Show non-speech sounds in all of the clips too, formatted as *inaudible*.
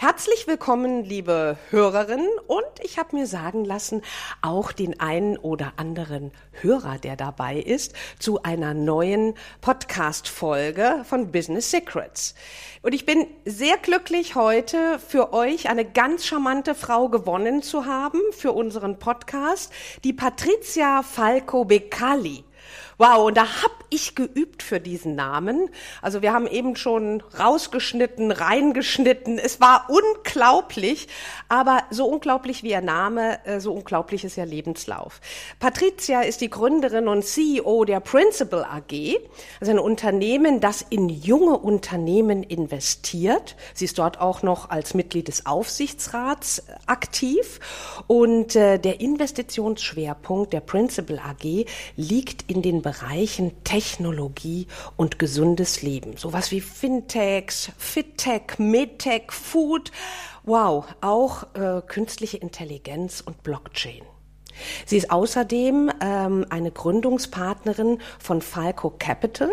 Herzlich willkommen, liebe Hörerinnen und ich habe mir sagen lassen, auch den einen oder anderen Hörer, der dabei ist, zu einer neuen Podcast-Folge von Business Secrets. Und ich bin sehr glücklich, heute für euch eine ganz charmante Frau gewonnen zu haben für unseren Podcast, die Patricia Falco Beccali. Wow, und da hab ich geübt für diesen Namen. Also wir haben eben schon rausgeschnitten, reingeschnitten. Es war unglaublich, aber so unglaublich wie ihr Name, äh, so unglaublich ist ihr Lebenslauf. Patricia ist die Gründerin und CEO der Principal AG, also ein Unternehmen, das in junge Unternehmen investiert. Sie ist dort auch noch als Mitglied des Aufsichtsrats aktiv und äh, der Investitionsschwerpunkt der Principal AG liegt in den Bereichen Technologie und gesundes Leben. Sowas wie Fintechs, Fittech, Medtech, Food. Wow, auch äh, künstliche Intelligenz und Blockchain. Sie ist außerdem ähm, eine Gründungspartnerin von Falco Capital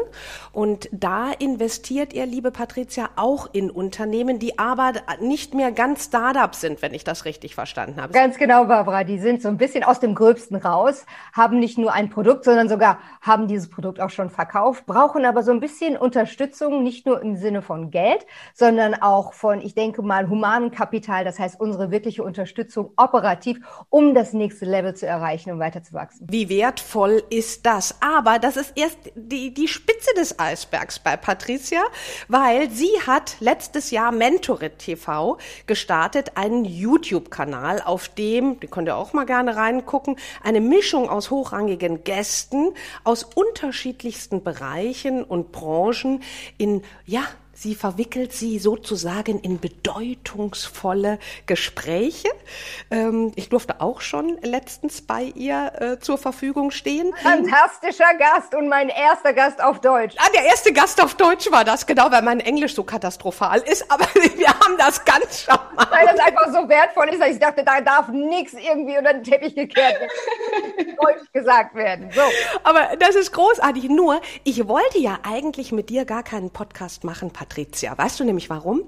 und da investiert ihr, liebe Patricia, auch in Unternehmen, die aber nicht mehr ganz Startup sind, wenn ich das richtig verstanden habe. Ganz genau, Barbara. Die sind so ein bisschen aus dem Gröbsten raus, haben nicht nur ein Produkt, sondern sogar haben dieses Produkt auch schon verkauft, brauchen aber so ein bisschen Unterstützung, nicht nur im Sinne von Geld, sondern auch von, ich denke mal, humanem Kapital, das heißt unsere wirkliche Unterstützung operativ, um das nächste Level zu erreichen und weiterzuwachsen. Wie wertvoll ist das? Aber das ist erst die, die Spitze des Eisbergs bei Patricia, weil sie hat letztes Jahr Mentorit TV gestartet, einen YouTube-Kanal, auf dem, die könnt ihr auch mal gerne reingucken, eine Mischung aus hochrangigen Gästen aus unterschiedlichsten Bereichen und Branchen in, ja, Sie verwickelt sie sozusagen in bedeutungsvolle Gespräche. Ähm, ich durfte auch schon letztens bei ihr äh, zur Verfügung stehen. Fantastischer Gast und mein erster Gast auf Deutsch. Ah, der erste Gast auf Deutsch war das, genau, weil mein Englisch so katastrophal ist. *laughs* Aber wir haben das ganz charmant. Weil das einfach so wertvoll ist, dass ich dachte, da darf nichts irgendwie unter den Teppich gekehrt werden. *laughs* Deutsch gesagt werden. So. Aber das ist großartig. Nur, ich wollte ja eigentlich mit dir gar keinen Podcast machen, Patricia. Weißt du nämlich warum?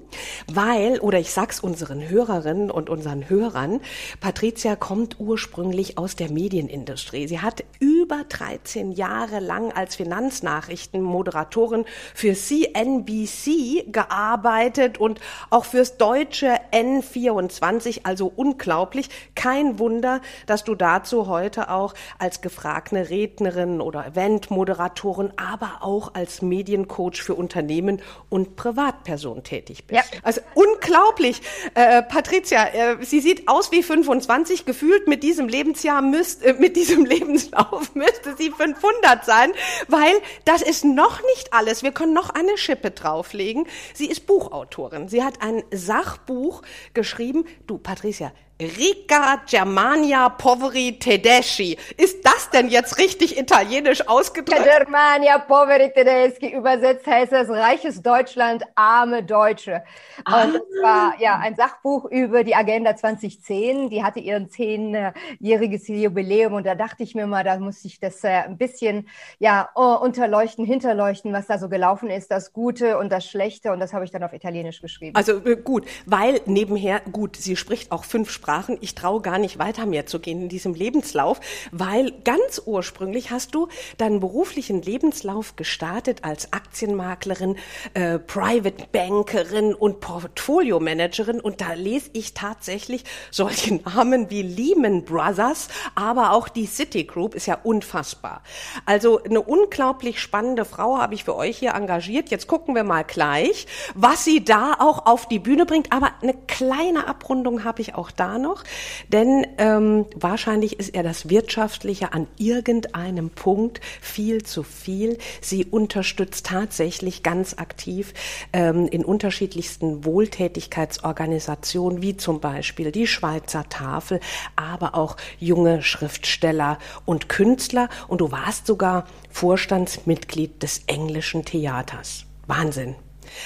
Weil, oder ich sag's unseren Hörerinnen und unseren Hörern, Patricia kommt ursprünglich aus der Medienindustrie. Sie hat über 13 Jahre lang als Finanznachrichtenmoderatorin für CNBC gearbeitet und auch fürs deutsche N24, also unglaublich. Kein Wunder, dass du dazu heute auch als gefragte Rednerin oder Eventmoderatorin, aber auch als Mediencoach für Unternehmen und Privatperson tätig bist. Ja. Also unglaublich. Äh, Patricia, äh, sie sieht aus wie 25, gefühlt mit diesem Lebensjahr müsst, äh, mit diesem *laughs* Lebenslauf müsste sie 500 sein, weil das ist noch nicht alles. Wir können noch eine Schippe drauflegen. Sie ist Buchautorin. Sie hat ein Sachbuch geschrieben. Du, Patricia, Rica Germania Poveri Tedeschi. Ist das denn jetzt richtig italienisch ausgedrückt? Germania Poveri Tedeschi. Übersetzt heißt das Reiches Deutschland, arme Deutsche. Und ah. das war ja ein Sachbuch über die Agenda 2010. Die hatte ihren zehnjähriges Jubiläum und da dachte ich mir mal, da muss ich das äh, ein bisschen ja unterleuchten, hinterleuchten, was da so gelaufen ist, das Gute und das Schlechte. Und das habe ich dann auf Italienisch geschrieben. Also äh, gut, weil nebenher, gut, sie spricht auch fünf Sprachen Sprachen. Ich traue gar nicht weiter mehr zu gehen in diesem Lebenslauf, weil ganz ursprünglich hast du deinen beruflichen Lebenslauf gestartet als Aktienmaklerin, äh, Private Bankerin und Portfolio Managerin und da lese ich tatsächlich solche Namen wie Lehman Brothers, aber auch die Citigroup ist ja unfassbar. Also eine unglaublich spannende Frau habe ich für euch hier engagiert. Jetzt gucken wir mal gleich, was sie da auch auf die Bühne bringt, aber eine kleine Abrundung habe ich auch da Noch, denn ähm, wahrscheinlich ist er das Wirtschaftliche an irgendeinem Punkt viel zu viel. Sie unterstützt tatsächlich ganz aktiv ähm, in unterschiedlichsten Wohltätigkeitsorganisationen, wie zum Beispiel die Schweizer Tafel, aber auch junge Schriftsteller und Künstler. Und du warst sogar Vorstandsmitglied des englischen Theaters. Wahnsinn.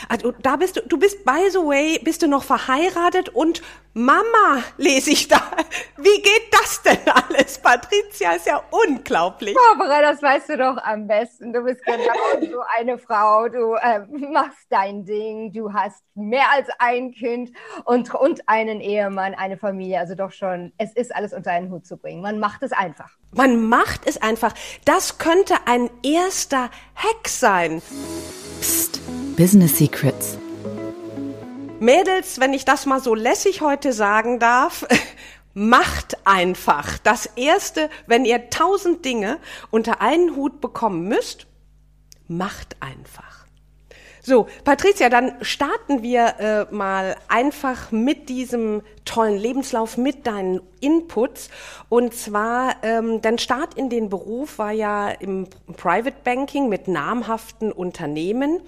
Also da bist du, du bist by the way, bist du noch verheiratet und Mama lese ich da. Wie geht das denn alles? Patricia ist ja unglaublich. Barbara, das weißt du doch am besten. Du bist genau so eine Frau. Du äh, machst dein Ding. Du hast mehr als ein Kind und, und einen Ehemann, eine Familie. Also doch schon, es ist alles unter einen Hut zu bringen. Man macht es einfach. Man macht es einfach. Das könnte ein erster Hack sein. Psst. Business Secrets. Mädels, wenn ich das mal so lässig heute sagen darf, *laughs* macht einfach. Das erste, wenn ihr tausend Dinge unter einen Hut bekommen müsst, macht einfach. So, Patricia, dann starten wir äh, mal einfach mit diesem tollen Lebenslauf, mit deinen Inputs. Und zwar, ähm, dein Start in den Beruf war ja im Private Banking mit namhaften Unternehmen.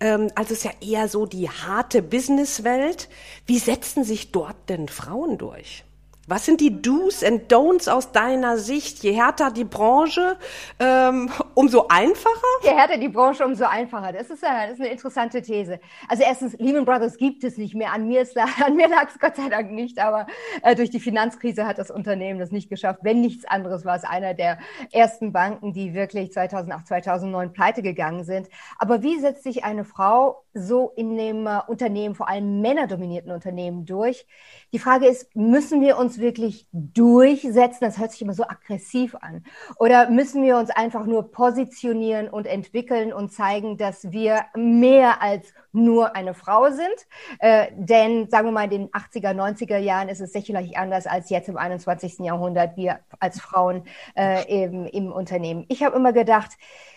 Ähm, also ist ja eher so die harte Businesswelt. Wie setzen sich dort denn Frauen durch? Was sind die Do's and Don'ts aus deiner Sicht? Je härter die Branche, ähm, umso einfacher? Je härter die Branche, umso einfacher. Das ist, das ist eine interessante These. Also erstens, Lehman Brothers gibt es nicht mehr. An mir, *laughs* mir lag es Gott sei Dank nicht, aber äh, durch die Finanzkrise hat das Unternehmen das nicht geschafft. Wenn nichts anderes war es einer der ersten Banken, die wirklich 2008, 2009 pleite gegangen sind. Aber wie setzt sich eine Frau so in dem äh, Unternehmen, vor allem männerdominierten Unternehmen durch? Die Frage ist, müssen wir uns wirklich durchsetzen? Das hört sich immer so aggressiv an. Oder müssen wir uns einfach nur positionieren und entwickeln und zeigen, dass wir mehr als nur eine Frau sind? Äh, denn sagen wir mal, in den 80er, 90er Jahren ist es sicherlich anders als jetzt im 21. Jahrhundert, wir als Frauen äh, eben im Unternehmen. Ich habe immer gedacht,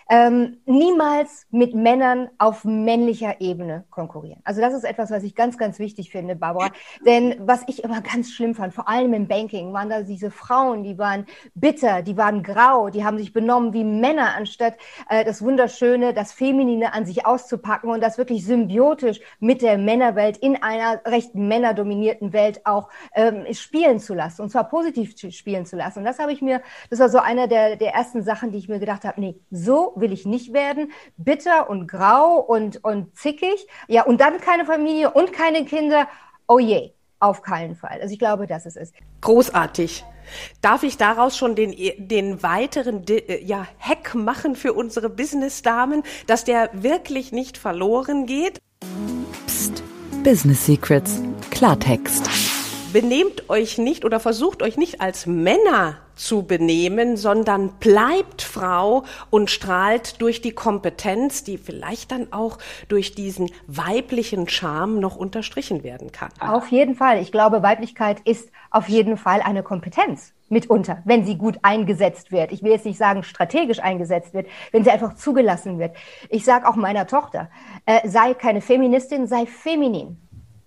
ähm, niemals mit Männern auf männlicher Ebene konkurrieren. Also das ist etwas, was ich ganz, ganz wichtig finde, Barbara. Denn was ich immer ganz schlimm fand, vor allem im Banking, waren da diese Frauen, die waren bitter, die waren grau, die haben sich benommen wie Männer, anstatt äh, das Wunderschöne, das Feminine an sich auszupacken und das wirklich symbiotisch mit der Männerwelt in einer recht männerdominierten Welt auch ähm, spielen zu lassen und zwar positiv spielen zu lassen. Und das habe ich mir, das war so einer der, der ersten Sachen, die ich mir gedacht habe, nee, so will ich nicht werden. Bitter und grau und, und zickig. Ja, und dann keine Familie und keine Kinder. Oh je, auf keinen Fall. Also ich glaube, das ist es. Großartig. Darf ich daraus schon den, den weiteren äh, ja, Hack machen für unsere Business-Damen, dass der wirklich nicht verloren geht? Psst. Business Secrets. Klartext. Benehmt euch nicht oder versucht euch nicht als Männer zu benehmen, sondern bleibt Frau und strahlt durch die Kompetenz, die vielleicht dann auch durch diesen weiblichen Charme noch unterstrichen werden kann. Auf jeden Fall. Ich glaube, Weiblichkeit ist auf jeden Fall eine Kompetenz mitunter, wenn sie gut eingesetzt wird. Ich will jetzt nicht sagen strategisch eingesetzt wird, wenn sie einfach zugelassen wird. Ich sage auch meiner Tochter, äh, sei keine Feministin, sei feminin.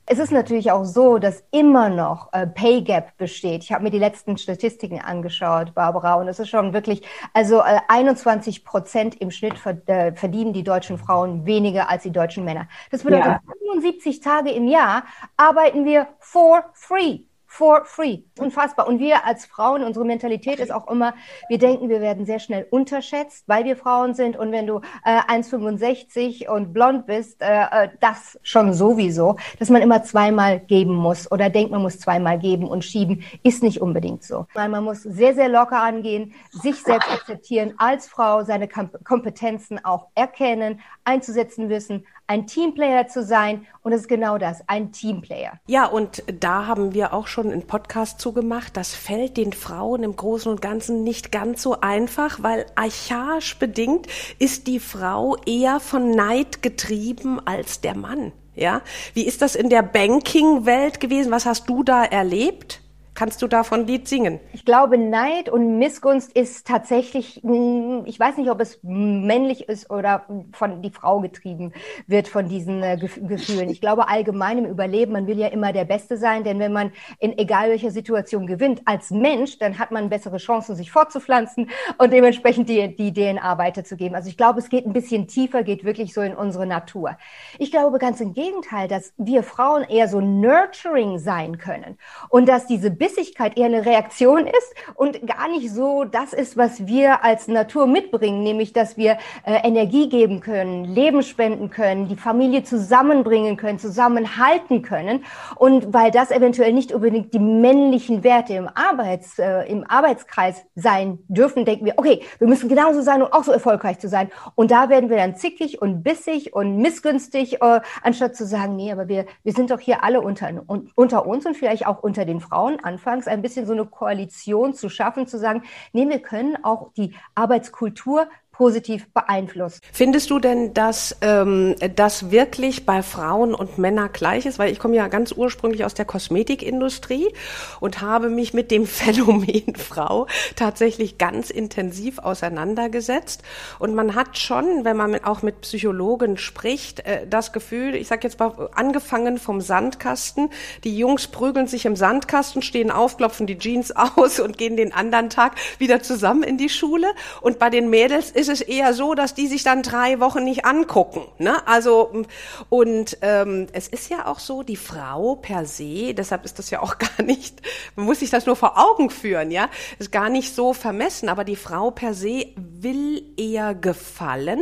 Es ist natürlich auch so, dass immer noch äh, Pay Gap besteht. Ich habe mir die letzten Statistiken angeschaut, Barbara, und es ist schon wirklich, also äh, 21 Prozent im Schnitt äh, verdienen die deutschen Frauen weniger als die deutschen Männer. Das bedeutet, ja. 75 Tage im Jahr arbeiten wir for free for free. Unfassbar. Und wir als Frauen, unsere Mentalität ist auch immer, wir denken, wir werden sehr schnell unterschätzt, weil wir Frauen sind. Und wenn du äh, 1,65 und blond bist, äh, äh, das schon sowieso, dass man immer zweimal geben muss oder denkt, man muss zweimal geben und schieben, ist nicht unbedingt so. Weil man muss sehr, sehr locker angehen, sich selbst akzeptieren als Frau, seine Kompetenzen auch erkennen, einzusetzen wissen, ein Teamplayer zu sein. Und es ist genau das, ein Teamplayer. Ja, und da haben wir auch schon einen Podcast zugemacht. Das fällt den Frauen im Großen und Ganzen nicht ganz so einfach, weil archaisch bedingt ist die Frau eher von Neid getrieben als der Mann. Ja, wie ist das in der Banking-Welt gewesen? Was hast du da erlebt? Kannst du davon ein Lied singen? Ich glaube, Neid und Missgunst ist tatsächlich, hm, ich weiß nicht, ob es männlich ist oder von die Frau getrieben wird von diesen äh, Gefühlen. Ich glaube allgemein im Überleben, man will ja immer der Beste sein, denn wenn man in egal welcher Situation gewinnt als Mensch, dann hat man bessere Chancen, sich fortzupflanzen und dementsprechend die, die DNA weiterzugeben. Also ich glaube, es geht ein bisschen tiefer, geht wirklich so in unsere Natur. Ich glaube ganz im Gegenteil, dass wir Frauen eher so nurturing sein können und dass diese Bissigkeit eher eine Reaktion ist und gar nicht so das ist, was wir als Natur mitbringen, nämlich dass wir äh, Energie geben können, Leben spenden können, die Familie zusammenbringen können, zusammenhalten können. Und weil das eventuell nicht unbedingt die männlichen Werte im, Arbeits, äh, im Arbeitskreis sein dürfen, denken wir, okay, wir müssen genauso sein und auch so erfolgreich zu sein. Und da werden wir dann zickig und bissig und missgünstig, äh, anstatt zu sagen, nee, aber wir, wir sind doch hier alle unter, unter uns und vielleicht auch unter den Frauen anfangs ein bisschen so eine Koalition zu schaffen, zu sagen, nee, wir können auch die Arbeitskultur positiv beeinflusst. Findest du denn, dass ähm, das wirklich bei Frauen und Männern gleich ist? Weil ich komme ja ganz ursprünglich aus der Kosmetikindustrie und habe mich mit dem *laughs* Phänomen Frau tatsächlich ganz intensiv auseinandergesetzt. Und man hat schon, wenn man auch mit Psychologen spricht, äh, das Gefühl, ich sage jetzt mal, angefangen vom Sandkasten, die Jungs prügeln sich im Sandkasten, stehen auf, klopfen die Jeans *laughs* aus und gehen den anderen Tag wieder zusammen in die Schule. Und bei den Mädels ist es eher so, dass die sich dann drei Wochen nicht angucken. Ne? Also und ähm, es ist ja auch so, die Frau per se, deshalb ist das ja auch *laughs* gar nicht, man muss sich das nur vor Augen führen, ja, ist gar nicht so vermessen, aber die Frau per se will eher gefallen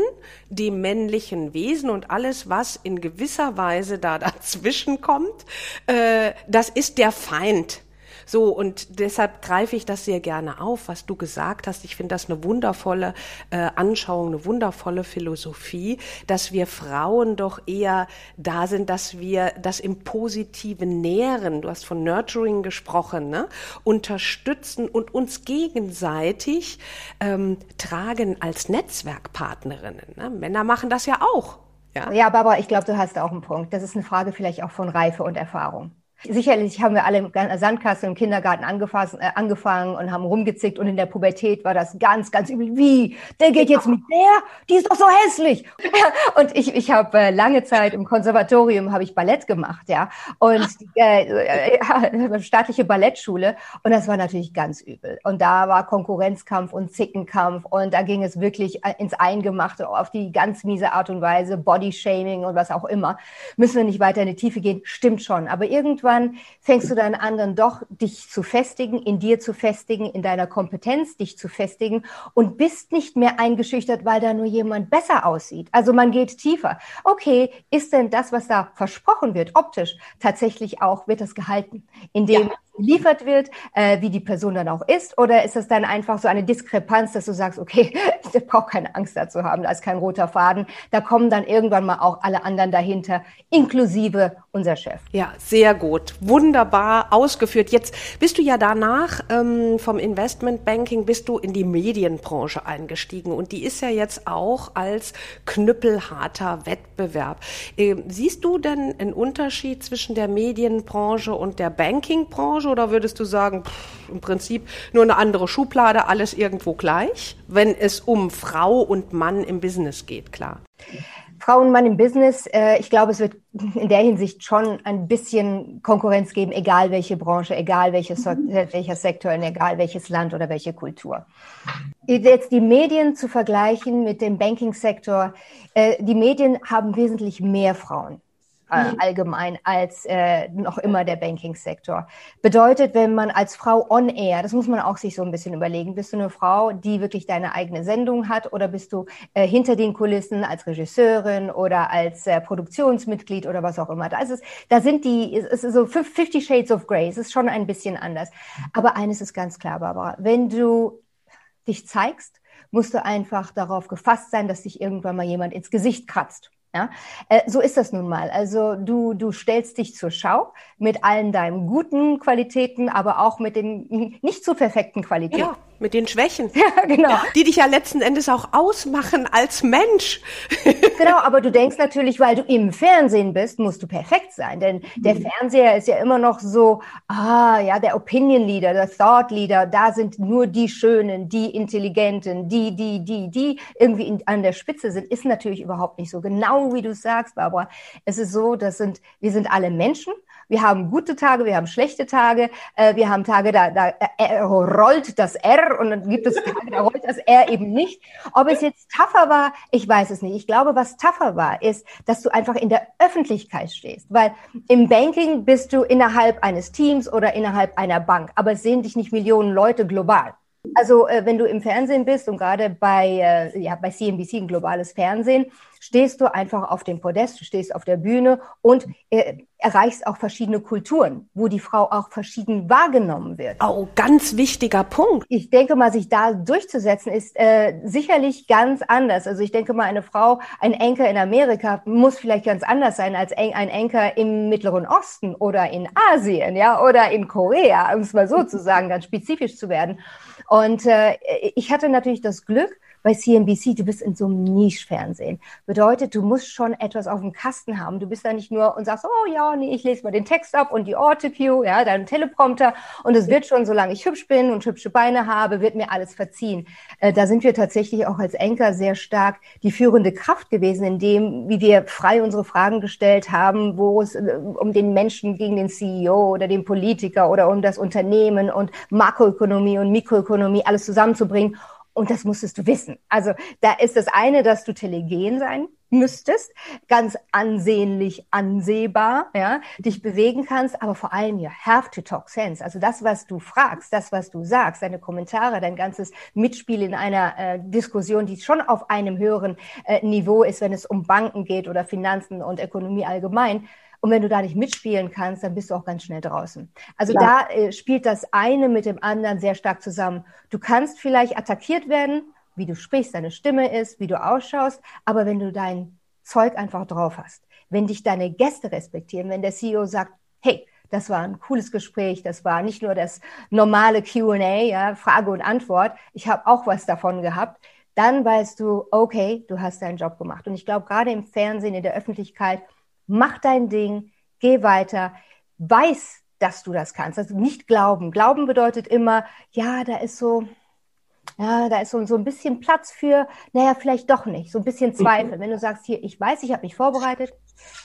dem männlichen Wesen und alles, was in gewisser Weise da dazwischen kommt, äh, das ist der Feind so, und deshalb greife ich das sehr gerne auf, was du gesagt hast. Ich finde das eine wundervolle äh, Anschauung, eine wundervolle Philosophie, dass wir Frauen doch eher da sind, dass wir das im Positiven nähren. Du hast von Nurturing gesprochen, ne? unterstützen und uns gegenseitig ähm, tragen als Netzwerkpartnerinnen. Ne? Männer machen das ja auch. Ja, ja Barbara, ich glaube, du hast auch einen Punkt. Das ist eine Frage vielleicht auch von Reife und Erfahrung. Sicherlich haben wir alle im Sandkasten im Kindergarten äh, angefangen und haben rumgezickt und in der Pubertät war das ganz, ganz übel. Wie? Der geht jetzt mit der? Die ist doch so hässlich. *laughs* Und ich, ich habe äh, lange Zeit im Konservatorium habe ich Ballett gemacht, ja, und *laughs* äh, äh, staatliche Ballettschule und das war natürlich ganz übel. Und da war Konkurrenzkampf und Zickenkampf und da ging es wirklich äh, ins Eingemachte auf die ganz miese Art und Weise, Bodyshaming und was auch immer. Müssen wir nicht weiter in die Tiefe gehen? Stimmt schon, aber irgendwann irgendwann fängst du dann an, dann doch dich zu festigen, in dir zu festigen, in deiner Kompetenz dich zu festigen und bist nicht mehr eingeschüchtert, weil da nur jemand besser aussieht. Also man geht tiefer. Okay, ist denn das, was da versprochen wird, optisch, tatsächlich auch, wird das gehalten? Indem ja geliefert wird, äh, wie die Person dann auch ist? Oder ist es dann einfach so eine Diskrepanz, dass du sagst, okay, *laughs* ich brauche keine Angst dazu haben, da ist kein roter Faden. Da kommen dann irgendwann mal auch alle anderen dahinter, inklusive unser Chef. Ja, sehr gut. Wunderbar ausgeführt. Jetzt bist du ja danach ähm, vom Investmentbanking bist du in die Medienbranche eingestiegen und die ist ja jetzt auch als knüppelharter Wettbewerb. Ähm, siehst du denn einen Unterschied zwischen der Medienbranche und der Bankingbranche oder würdest du sagen, pff, im Prinzip nur eine andere Schublade, alles irgendwo gleich, wenn es um Frau und Mann im Business geht, klar? Frau und Mann im Business, äh, ich glaube, es wird in der Hinsicht schon ein bisschen Konkurrenz geben, egal welche Branche, egal welches, welcher Sektor, egal welches Land oder welche Kultur. Jetzt die Medien zu vergleichen mit dem Banking-Sektor, äh, die Medien haben wesentlich mehr Frauen äh, mhm. allgemein als äh, noch immer der Banking-Sektor. Bedeutet, wenn man als Frau on air, das muss man auch sich so ein bisschen überlegen, bist du eine Frau, die wirklich deine eigene Sendung hat oder bist du äh, hinter den Kulissen als Regisseurin oder als äh, Produktionsmitglied oder was auch immer. Da ist es, da sind die, es ist so 50 Shades of Grey, es ist schon ein bisschen anders. Aber eines ist ganz klar, Barbara, wenn du dich zeigst, musst du einfach darauf gefasst sein, dass dich irgendwann mal jemand ins Gesicht kratzt. Ja, äh, so ist das nun mal. Also du, du stellst dich zur Schau mit allen deinen guten Qualitäten, aber auch mit den *laughs* nicht zu perfekten Qualitäten. Ja. Mit den Schwächen. *laughs* Ja, genau. Die dich ja letzten Endes auch ausmachen als Mensch. *laughs* Genau, aber du denkst natürlich, weil du im Fernsehen bist, musst du perfekt sein. Denn der mhm. Fernseher ist ja immer noch so, ah, ja, der Opinion Leader, der Thought Leader, da sind nur die Schönen, die Intelligenten, die, die, die, die irgendwie in, an der Spitze sind, ist natürlich überhaupt nicht so. Genau wie du sagst, Barbara. Es ist so, das sind, wir sind alle Menschen wir haben gute Tage, wir haben schlechte Tage, äh, wir haben Tage, da, da äh, rollt das R und dann gibt es Tage, da rollt das R eben nicht. Ob es jetzt tougher war, ich weiß es nicht. Ich glaube, was tougher war, ist, dass du einfach in der Öffentlichkeit stehst, weil im Banking bist du innerhalb eines Teams oder innerhalb einer Bank, aber es sehen dich nicht Millionen Leute global. Also äh, wenn du im Fernsehen bist und gerade bei, äh, ja, bei CNBC, ein globales Fernsehen, stehst du einfach auf dem Podest, du stehst auf der Bühne und äh, erreichst auch verschiedene Kulturen, wo die Frau auch verschieden wahrgenommen wird. Oh, ganz wichtiger Punkt. Ich denke mal, sich da durchzusetzen, ist äh, sicherlich ganz anders. Also ich denke mal, eine Frau, ein Enker in Amerika muss vielleicht ganz anders sein als ein Enker im Mittleren Osten oder in Asien, ja, oder in Korea, um es mal so zu sagen, ganz spezifisch zu werden. Und äh, ich hatte natürlich das Glück, bei CNBC, du bist in so einem Niche-Fernsehen. Bedeutet, du musst schon etwas auf dem Kasten haben. Du bist da nicht nur und sagst, oh ja, nee, ich lese mal den Text ab und die Autocue, ja, dein Teleprompter und es wird schon, solange ich hübsch bin und hübsche Beine habe, wird mir alles verziehen. Äh, da sind wir tatsächlich auch als Enker sehr stark die führende Kraft gewesen, in dem, wie wir frei unsere Fragen gestellt haben, wo es äh, um den Menschen gegen den CEO oder den Politiker oder um das Unternehmen und Makroökonomie und Mikroökonomie alles zusammenzubringen und das musstest du wissen. Also da ist das eine, dass du telegen sein müsstest, ganz ansehnlich ansehbar, ja, dich bewegen kannst, aber vor allem you have to talk sense. Also das, was du fragst, das, was du sagst, deine Kommentare, dein ganzes Mitspiel in einer äh, Diskussion, die schon auf einem höheren äh, Niveau ist, wenn es um Banken geht oder Finanzen und Ökonomie allgemein, und wenn du da nicht mitspielen kannst, dann bist du auch ganz schnell draußen. Also ja. da äh, spielt das eine mit dem anderen sehr stark zusammen. Du kannst vielleicht attackiert werden, wie du sprichst, deine Stimme ist, wie du ausschaust, aber wenn du dein Zeug einfach drauf hast, wenn dich deine Gäste respektieren, wenn der CEO sagt, hey, das war ein cooles Gespräch, das war nicht nur das normale QA, ja, Frage und Antwort, ich habe auch was davon gehabt, dann weißt du, okay, du hast deinen Job gemacht. Und ich glaube, gerade im Fernsehen, in der Öffentlichkeit, mach dein Ding, geh weiter, weiß, dass du das kannst. Also nicht glauben. Glauben bedeutet immer, ja, da ist so, ja, da ist so, so ein bisschen Platz für, naja, vielleicht doch nicht, so ein bisschen Zweifel. Wenn du sagst, hier, ich weiß, ich habe mich vorbereitet,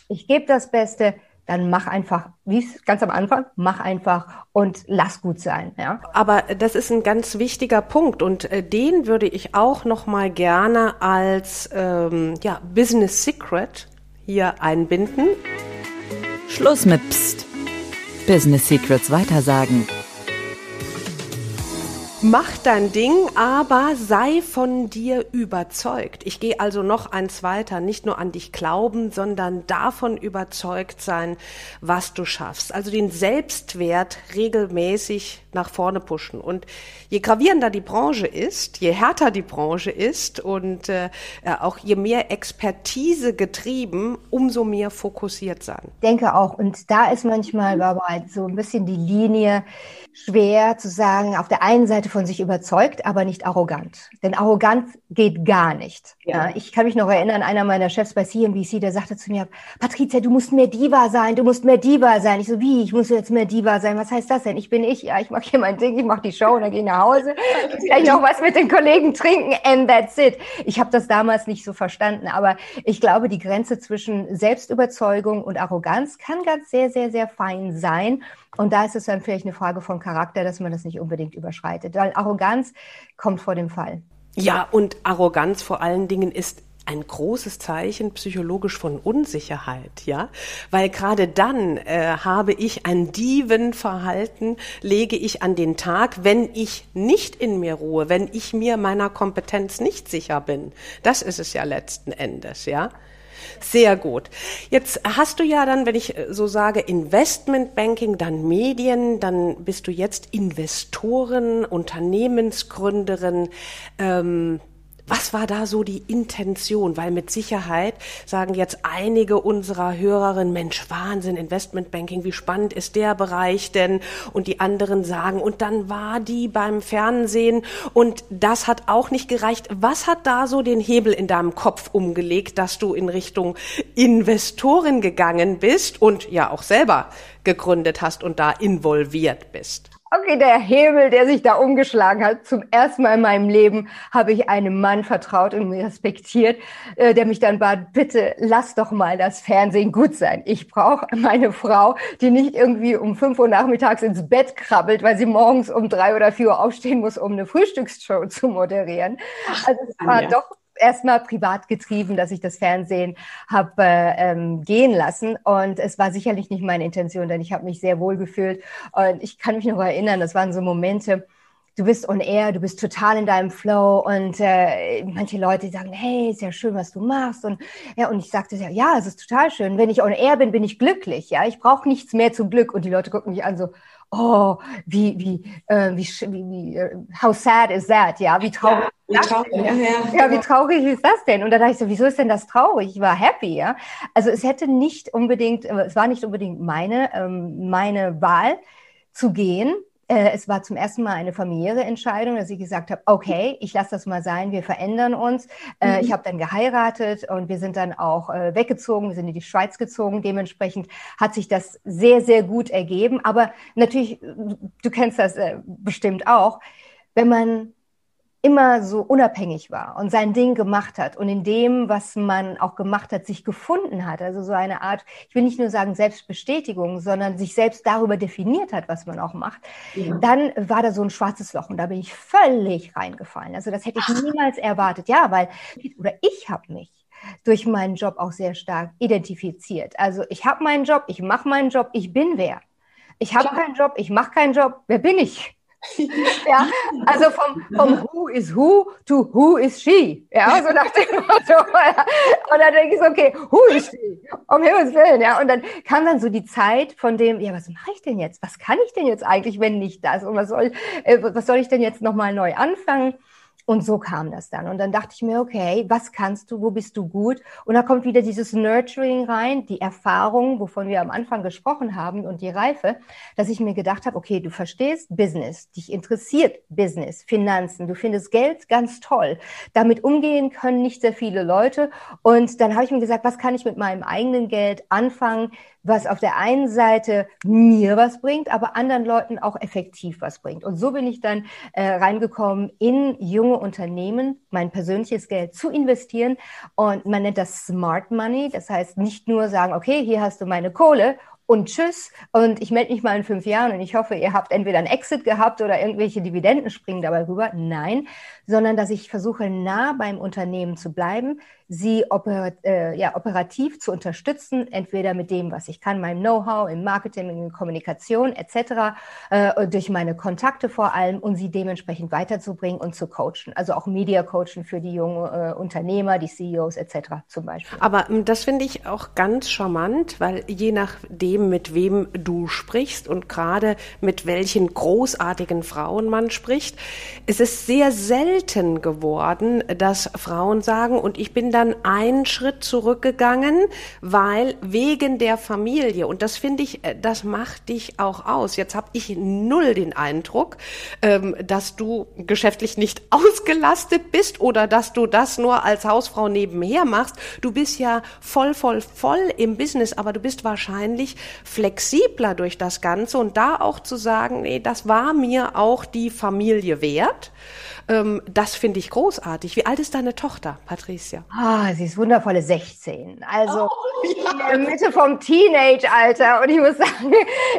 ich gebe das Beste, dann mach einfach, wie ganz am Anfang, mach einfach und lass gut sein. Ja. Aber das ist ein ganz wichtiger Punkt und äh, den würde ich auch noch mal gerne als ähm, ja, Business Secret hier einbinden. Schluss mit Psst. Business Secrets weitersagen. Mach dein Ding, aber sei von dir überzeugt. Ich gehe also noch eins weiter, nicht nur an dich glauben, sondern davon überzeugt sein, was du schaffst. Also den Selbstwert regelmäßig nach vorne pushen. Und je gravierender die Branche ist, je härter die Branche ist und äh, auch je mehr Expertise getrieben, umso mehr fokussiert sein. Denke auch. Und da ist manchmal Barbara, so ein bisschen die Linie schwer zu sagen, auf der einen Seite von sich überzeugt, aber nicht arrogant. Denn arrogant geht gar nicht. Ja. Ich kann mich noch erinnern, einer meiner Chefs bei CNBC, der sagte zu mir, Patricia, du musst mehr Diva sein, du musst mehr Diva sein. Ich so, wie, ich muss jetzt mehr Diva sein? Was heißt das denn? Ich bin ich, ja, ich mag hier mein Ding, ich mache die Show und dann gehe ich nach Hause. Vielleicht noch was mit den Kollegen trinken and that's it. Ich habe das damals nicht so verstanden, aber ich glaube, die Grenze zwischen Selbstüberzeugung und Arroganz kann ganz sehr, sehr, sehr fein sein. Und da ist es dann vielleicht eine Frage von Charakter, dass man das nicht unbedingt überschreitet. Weil Arroganz kommt vor dem Fall. Ja, und Arroganz vor allen Dingen ist ein großes Zeichen psychologisch von Unsicherheit, ja, weil gerade dann äh, habe ich ein Dievenverhalten, lege ich an den Tag, wenn ich nicht in mir ruhe, wenn ich mir meiner Kompetenz nicht sicher bin. Das ist es ja letzten Endes, ja. Sehr gut. Jetzt hast du ja dann, wenn ich so sage, Investmentbanking, dann Medien, dann bist du jetzt Investorin, Unternehmensgründerin. Ähm, Was war da so die Intention? Weil mit Sicherheit sagen jetzt einige unserer Hörerinnen, Mensch, Wahnsinn, Investmentbanking, wie spannend ist der Bereich denn? Und die anderen sagen, und dann war die beim Fernsehen und das hat auch nicht gereicht. Was hat da so den Hebel in deinem Kopf umgelegt, dass du in Richtung Investorin gegangen bist und ja auch selber gegründet hast und da involviert bist? Okay, der Hebel, der sich da umgeschlagen hat. Zum ersten Mal in meinem Leben habe ich einem Mann vertraut und respektiert, äh, der mich dann bat, bitte lass doch mal das Fernsehen gut sein. Ich brauche meine Frau, die nicht irgendwie um fünf Uhr nachmittags ins Bett krabbelt, weil sie morgens um drei oder vier Uhr aufstehen muss, um eine Frühstücksshow zu moderieren. Also es war ja. doch erstmal privat getrieben, dass ich das Fernsehen habe äh, ähm, gehen lassen. Und es war sicherlich nicht meine Intention, denn ich habe mich sehr wohl gefühlt. Und ich kann mich noch erinnern, das waren so Momente, du bist on air, du bist total in deinem Flow und äh, manche Leute sagen, hey, ist ja schön, was du machst und ja und ich sagte ja, ja, es ist total schön. Wenn ich on air bin, bin ich glücklich, ja, ich brauche nichts mehr zum Glück und die Leute gucken mich an so, oh, wie, wie, äh, wie, wie, uh, how sad is that? Ja, wie traurig. Ja, wie traurig, ja, ja. ja, wie traurig ist das denn? Und da dachte ich so, wieso ist denn das traurig? Ich war happy, ja. Also es hätte nicht unbedingt, es war nicht unbedingt meine, ähm, meine Wahl zu gehen, äh, es war zum ersten Mal eine familiäre Entscheidung, dass ich gesagt habe, okay, ich lasse das mal sein, wir verändern uns. Äh, mhm. Ich habe dann geheiratet und wir sind dann auch äh, weggezogen, wir sind in die Schweiz gezogen. Dementsprechend hat sich das sehr, sehr gut ergeben. Aber natürlich, du kennst das bestimmt auch, wenn man immer so unabhängig war und sein Ding gemacht hat und in dem, was man auch gemacht hat, sich gefunden hat. Also so eine Art, ich will nicht nur sagen Selbstbestätigung, sondern sich selbst darüber definiert hat, was man auch macht. Ja. Dann war da so ein schwarzes Loch und da bin ich völlig reingefallen. Also das hätte ich niemals erwartet. Ja, weil, oder ich habe mich durch meinen Job auch sehr stark identifiziert. Also ich habe meinen Job, ich mache meinen Job, ich bin wer. Ich habe keinen Job, ich mache keinen Job, wer bin ich? *laughs* ja, also vom, vom *laughs* Who is Who to Who is She. Ja, so nach dem Motto. *laughs* Und dann denke ich so, okay, Who is She? Um Himmels Willen, ja. Und dann kam dann so die Zeit von dem, ja, was mache ich denn jetzt? Was kann ich denn jetzt eigentlich, wenn nicht das? Und was soll, äh, was soll ich denn jetzt nochmal neu anfangen? Und so kam das dann. Und dann dachte ich mir, okay, was kannst du, wo bist du gut? Und da kommt wieder dieses Nurturing rein, die Erfahrung, wovon wir am Anfang gesprochen haben und die Reife, dass ich mir gedacht habe, okay, du verstehst Business, dich interessiert Business, Finanzen, du findest Geld ganz toll. Damit umgehen können nicht sehr viele Leute. Und dann habe ich mir gesagt, was kann ich mit meinem eigenen Geld anfangen? Was auf der einen Seite mir was bringt, aber anderen Leuten auch effektiv was bringt. Und so bin ich dann äh, reingekommen, in junge Unternehmen mein persönliches Geld zu investieren. Und man nennt das Smart Money. Das heißt, nicht nur sagen, okay, hier hast du meine Kohle und tschüss. Und ich melde mich mal in fünf Jahren und ich hoffe, ihr habt entweder ein Exit gehabt oder irgendwelche Dividenden springen dabei rüber. Nein, sondern dass ich versuche, nah beim Unternehmen zu bleiben, sie operat äh, ja, operativ zu unterstützen, entweder mit dem, was ich kann, meinem Know-how im Marketing, in Kommunikation etc., äh, durch meine Kontakte vor allem und sie dementsprechend weiterzubringen und zu coachen. Also auch Media coachen für die jungen äh, Unternehmer, die CEOs etc. zum Beispiel. Aber ähm, das finde ich auch ganz charmant, weil je nachdem, mit wem du sprichst und gerade mit welchen großartigen Frauen man spricht, ist es sehr selten geworden, dass Frauen sagen, und ich bin dann einen Schritt zurückgegangen, weil wegen der Familie, und das finde ich, äh, das macht dich auch aus. Jetzt habe ich null den Eindruck, ähm, dass du geschäftlich nicht *laughs* ausgelastet bist oder dass du das nur als Hausfrau nebenher machst. Du bist ja voll, voll, voll im Business, aber du bist wahrscheinlich flexibler durch das Ganze und da auch zu sagen, nee, das war mir auch die Familie wert. Ähm, das finde ich großartig. Wie alt ist deine Tochter, Patricia? Ah, sie ist wundervolle 16. Also oh, ja. in der Mitte vom Teenage-Alter. Und ich muss sagen,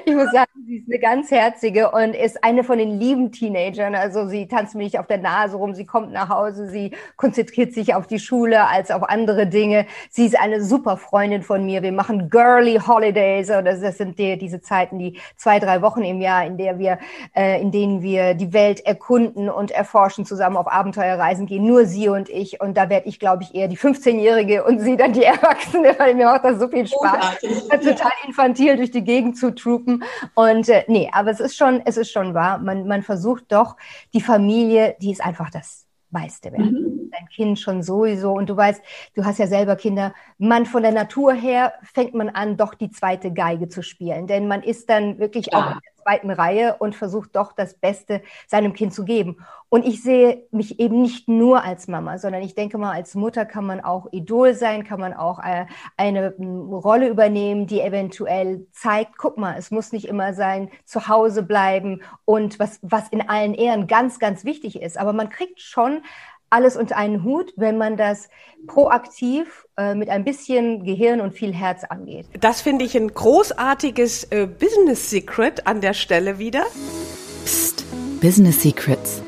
ich muss sagen, sie ist eine ganz herzige und ist eine von den lieben Teenagern. Also sie tanzt mir nicht auf der Nase rum, sie kommt nach Hause, sie konzentriert sich auf die Schule als auf andere Dinge. Sie ist eine super Freundin von mir. Wir machen Girly Holidays. Das, das sind die, diese Zeiten, die zwei, drei Wochen im Jahr, in der wir, äh, in denen wir die Welt erkunden und erforschen Menschen zusammen auf Abenteuerreisen gehen, nur sie und ich. Und da werde ich, glaube ich, eher die 15-Jährige und sie dann die Erwachsene, weil mir macht das so viel Spaß. Total infantil durch die Gegend zu troopen. Und äh, nee, aber es ist schon, es ist schon wahr. Man, man versucht doch, die Familie, die ist einfach das meiste Wert. Mhm. Dein Kind schon sowieso. Und du weißt, du hast ja selber Kinder. Man von der Natur her fängt man an, doch die zweite Geige zu spielen. Denn man ist dann wirklich ja. auch in der zweiten Reihe und versucht doch das Beste seinem Kind zu geben. Und ich sehe mich eben nicht nur als Mama, sondern ich denke mal, als Mutter kann man auch Idol sein, kann man auch äh, eine Rolle übernehmen, die eventuell zeigt, guck mal, es muss nicht immer sein, zu Hause bleiben und was, was in allen Ehren ganz, ganz wichtig ist. Aber man kriegt schon alles unter einen Hut, wenn man das proaktiv äh, mit ein bisschen Gehirn und viel Herz angeht. Das finde ich ein großartiges äh, Business Secret an der Stelle wieder. Psst, Business Secrets.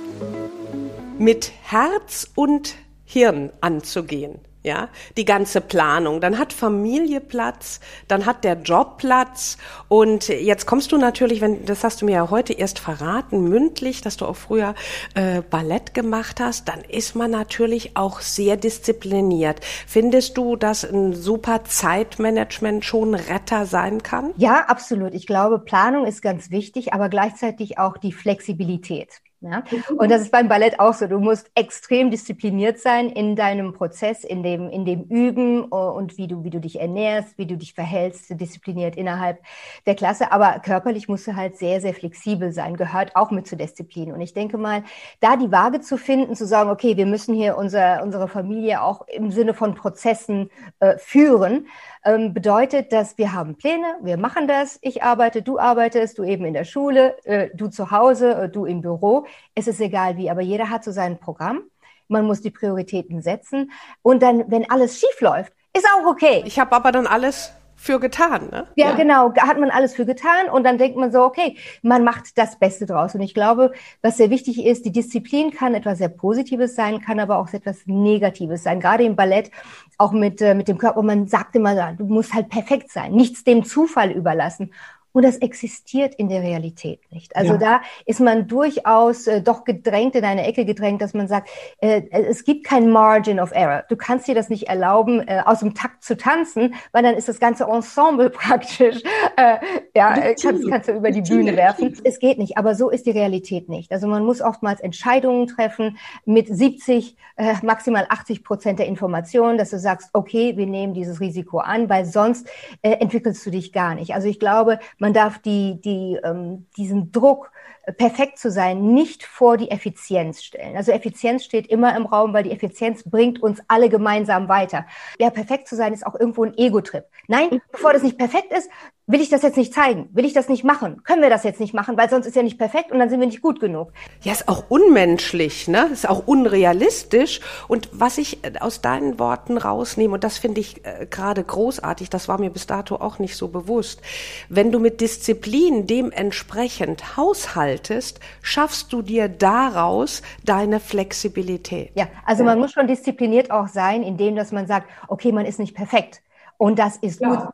Mit Herz und Hirn anzugehen ja, die ganze Planung. Dann hat Familie Platz, dann hat der Job Platz und jetzt kommst du natürlich, wenn das hast du mir ja heute erst verraten, mündlich, dass du auch früher äh, Ballett gemacht hast, dann ist man natürlich auch sehr diszipliniert. Findest du, dass ein super Zeitmanagement schon Retter sein kann? Ja, absolut. Ich glaube, Planung ist ganz wichtig, aber gleichzeitig auch die Flexibilität. Ja? Und das ist beim Ballett auch so. Du musst extrem diszipliniert sein in deinem Prozess, in dem, in dem Üben äh, und wie du, wie du dich ernährst, wie du dich verhältst, diszipliniert innerhalb der Klasse. Aber körperlich musst du halt sehr, sehr flexibel sein, gehört auch mit zur Disziplin. Und ich denke mal, da die Waage zu finden, zu sagen, okay, wir müssen hier unser, unsere Familie auch im Sinne von Prozessen äh, führen, ähm, bedeutet, dass wir haben Pläne, wir machen das, ich arbeite, du arbeitest, du eben in der Schule, äh, du zu Hause, äh, du im Büro. Es ist egal wie, aber jeder hat so sein Programm. Man muss die Prioritäten setzen. Und dann, wenn alles schief läuft, ist auch okay. Ich habe aber dann alles für getan, ne? Ja, ja, genau, hat man alles für getan und dann denkt man so, okay, man macht das Beste draus. Und ich glaube, was sehr wichtig ist, die Disziplin kann etwas sehr Positives sein, kann aber auch etwas Negatives sein. Gerade im Ballett, auch mit, äh, mit dem Körper, man sagt immer, du musst halt perfekt sein, nichts dem Zufall überlassen. Und das existiert in der Realität nicht. Also ja. da ist man durchaus äh, doch gedrängt, in eine Ecke gedrängt, dass man sagt, äh, es gibt kein Margin of Error. Du kannst dir das nicht erlauben, äh, aus dem Takt zu tanzen, weil dann ist das ganze Ensemble *laughs* praktisch, äh, ja, äh, kannst, kannst du über die Bühne werfen. Es geht nicht, aber so ist die Realität nicht. Also man muss oftmals Entscheidungen treffen mit 70, äh, maximal 80 Prozent der Informationen, dass du sagst, okay, wir nehmen dieses Risiko an, weil sonst entwickelst du dich gar nicht. Also ich glaube, man darf die, die, ähm, diesen Druck, äh, perfekt zu sein, nicht vor die Effizienz stellen. Also Effizienz steht immer im Raum, weil die Effizienz bringt uns alle gemeinsam weiter. Ja, perfekt zu sein ist auch irgendwo ein Ego-Trip. Nein, mhm. bevor das nicht perfekt ist, will ich das jetzt nicht zeigen? Will ich das nicht machen? Können wir das jetzt nicht machen? Weil sonst ist ja nicht perfekt und dann sind wir nicht gut genug. Ja, ist auch unmenschlich, ne? Ist auch unrealistisch. Und was ich äh, aus deinen Worten rausnehme, und das finde ich äh, gerade großartig, das war mir bis dato auch nicht so bewusst. Wenn du mit Disziplin dementsprechend haushaltest, schaffst du dir daraus deine Flexibilität. Ja, also man muss schon diszipliniert auch sein, indem dass man sagt, okay, man ist nicht perfekt. Und das ist ja. gut.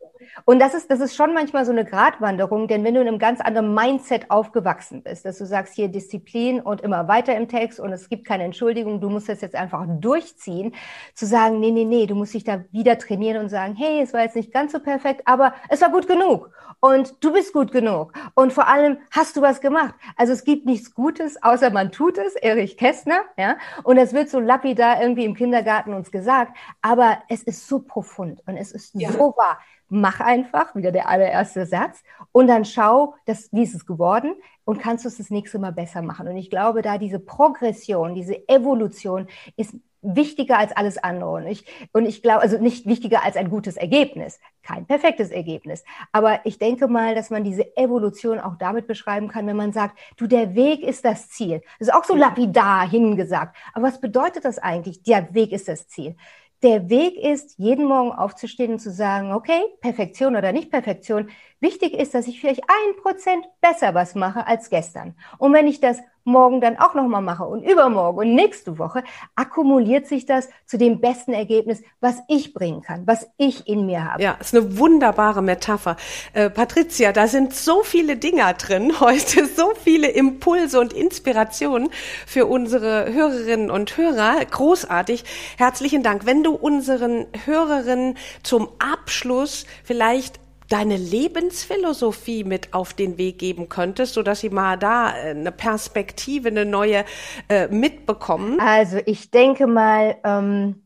Und das ist, das ist schon manchmal so eine Gratwanderung, denn wenn du in einem ganz anderen Mindset aufgewachsen bist, dass du sagst, hier Disziplin und immer weiter im Text und es gibt keine Entschuldigung, du musst das jetzt einfach durchziehen, zu sagen, nee, nee, nee, du musst dich da wieder trainieren und sagen, hey, es war jetzt nicht ganz so perfekt, aber es war gut genug und du bist gut genug und vor allem hast du was gemacht. Also es gibt nichts Gutes, außer man tut es, Erich Kästner, ja, und es wird so lapidar irgendwie im Kindergarten uns gesagt, aber es ist so profund und es ist ja. so wahr mach einfach, wieder der allererste Satz, und dann schau, das, wie ist es geworden und kannst du es das nächste Mal besser machen. Und ich glaube, da diese Progression, diese Evolution ist wichtiger als alles andere. Und ich, und ich glaube, also nicht wichtiger als ein gutes Ergebnis, kein perfektes Ergebnis. Aber ich denke mal, dass man diese Evolution auch damit beschreiben kann, wenn man sagt, du, der Weg ist das Ziel. Das ist auch so lapidar hingesagt. Aber was bedeutet das eigentlich? Der Weg ist das Ziel der Weg ist, jeden Morgen aufzustehen und zu sagen, okay, Perfektion oder nicht Perfektion. Wichtig ist, dass ich vielleicht ein Prozent besser was mache als gestern. Und wenn ich das morgen dann auch nochmal mache und übermorgen und nächste Woche, akkumuliert sich das zu dem besten Ergebnis, was ich bringen kann, was ich in mir habe. Ja, ist eine wunderbare Metapher. Äh, Patricia, da sind so viele Dinger drin *laughs* heute, so viele Impulse und Inspirationen für unsere Hörerinnen und Hörer. Großartig. Herzlichen Dank. Wenn du unseren Hörerinnen zum Abschluss vielleicht deine Lebensphilosophie mit auf den Weg geben könntest, so dass sie mal da äh, eine Perspektive, eine neue äh, mitbekommen? Also ich denke mal, ähm,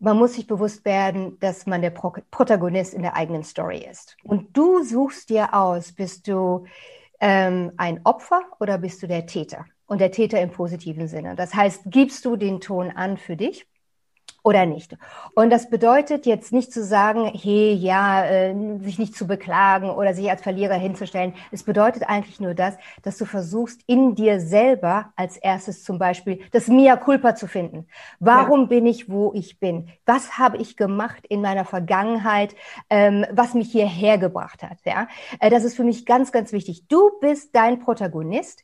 man muss sich bewusst werden, dass man der Pro Protagonist in der eigenen Story ist. Und du suchst dir aus, bist du ähm, ein Opfer oder bist du der Täter? Und der Täter im positiven Sinne. Das heißt, gibst du den Ton an für dich? Oder nicht. Und das bedeutet jetzt nicht zu sagen, hey, ja, äh, sich nicht zu beklagen oder sich als Verlierer hinzustellen. Es bedeutet eigentlich nur das, dass du versuchst, in dir selber als erstes zum Beispiel das Mia Culpa zu finden. Warum ja. bin ich, wo ich bin? Was habe ich gemacht in meiner Vergangenheit, ähm, was mich hierher gebracht hat? Ja, äh, das ist für mich ganz, ganz wichtig. Du bist dein Protagonist.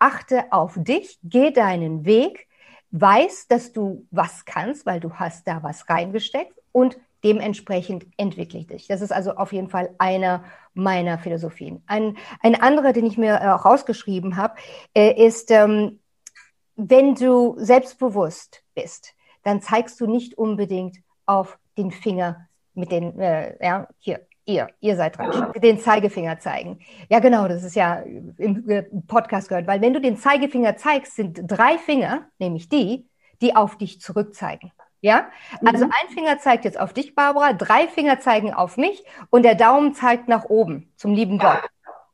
Achte auf dich, geh deinen Weg weiß, dass du was kannst, weil du hast da was reingesteckt und dementsprechend entwickle ich dich. Das ist also auf jeden Fall einer meiner Philosophien. Ein, ein anderer, den ich mir auch rausgeschrieben habe, äh, ist, ähm, wenn du selbstbewusst bist, dann zeigst du nicht unbedingt auf den Finger mit den, äh, ja, hier, ihr, ihr seid dran, den Zeigefinger zeigen. Ja, genau, das ist ja im Podcast gehört, weil wenn du den Zeigefinger zeigst, sind drei Finger, nämlich die, die auf dich zurückzeigen. Ja, also mhm. ein Finger zeigt jetzt auf dich, Barbara, drei Finger zeigen auf mich und der Daumen zeigt nach oben zum lieben Gott.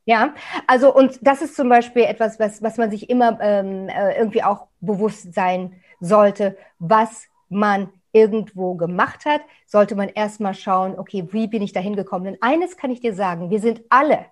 Ja, also und das ist zum Beispiel etwas, was, was man sich immer ähm, äh, irgendwie auch bewusst sein sollte, was man irgendwo gemacht hat, sollte man erstmal schauen, okay, wie bin ich da hingekommen? Denn eines kann ich dir sagen, wir sind alle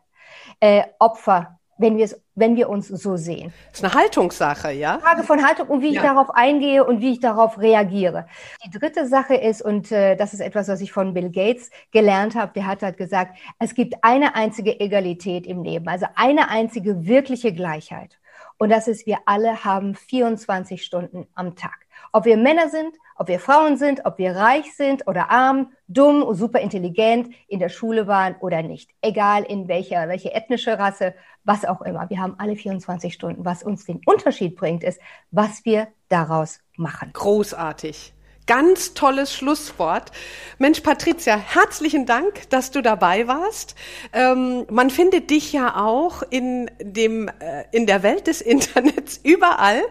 äh, Opfer, wenn wenn wir uns so sehen. Das ist eine Haltungssache, ja? Frage von Haltung und wie ja. ich darauf eingehe und wie ich darauf reagiere. Die dritte Sache ist, und äh, das ist etwas, was ich von Bill Gates gelernt habe, der hat halt gesagt, es gibt eine einzige Egalität im Leben, also eine einzige wirkliche Gleichheit. Und das ist, wir alle haben 24 Stunden am Tag. Ob wir Männer sind, ob wir Frauen sind, ob wir reich sind oder arm, dumm, super intelligent, in der Schule waren oder nicht. Egal in welcher, welche ethnische Rasse, was auch immer. Wir haben alle 24 Stunden. Was uns den Unterschied bringt, ist, was wir daraus machen. Großartig. Ganz tolles Schlusswort. Mensch, Patricia, herzlichen Dank, dass du dabei warst. Ähm, man findet dich ja auch in dem äh, in der Welt des *laughs* Internets überall.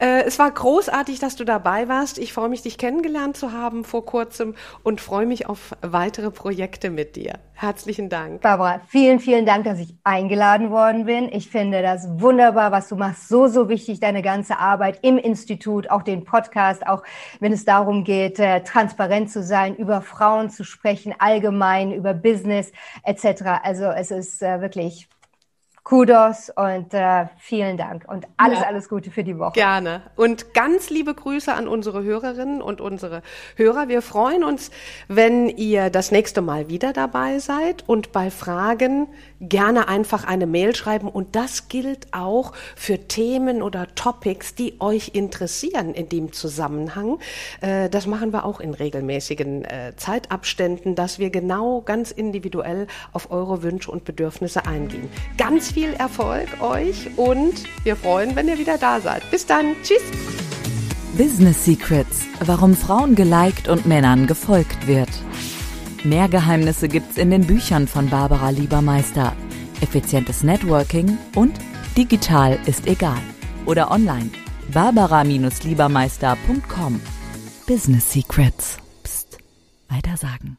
Äh, es war großartig, dass du dabei warst. Ich freue mich, dich kennengelernt zu haben vor kurzem und freue mich auf weitere Projekte mit dir. Herzlichen Dank. Barbara, vielen, vielen Dank, dass ich eingeladen worden bin. Ich finde das wunderbar, was du machst. So, so wichtig, deine ganze Arbeit im Institut, auch den Podcast, auch wenn es geht, äh, transparent zu sein, über Frauen zu sprechen, allgemein, über Business etc. Also es ist äh, wirklich Kudos und äh, vielen Dank und alles, ja. alles Gute für die Woche. Gerne. Und ganz liebe Grüße an unsere Hörerinnen und unsere Hörer. Wir freuen uns, wenn ihr das nächste Mal wieder dabei seid und bei Fragen gerne einfach eine Mail schreiben. Und das gilt auch für Themen oder Topics, die euch interessieren in dem Zusammenhang. Äh, das machen wir auch in regelmäßigen äh, Zeitabständen, dass wir genau ganz individuell auf eure Wünsche und Bedürfnisse eingehen. Ganz viel Erfolg euch und wir freuen, wenn ihr wieder da seid. Bis dann. Tschüss. Business Secrets. Warum Frauen geliked und Männern gefolgt wird. Mehr Geheimnisse gibt's in den Büchern von Barbara Liebermeister. Effizientes Networking und digital ist egal. Oder online. Barbara-Liebermeister.com. Business Secrets. Psst. Weiter sagen.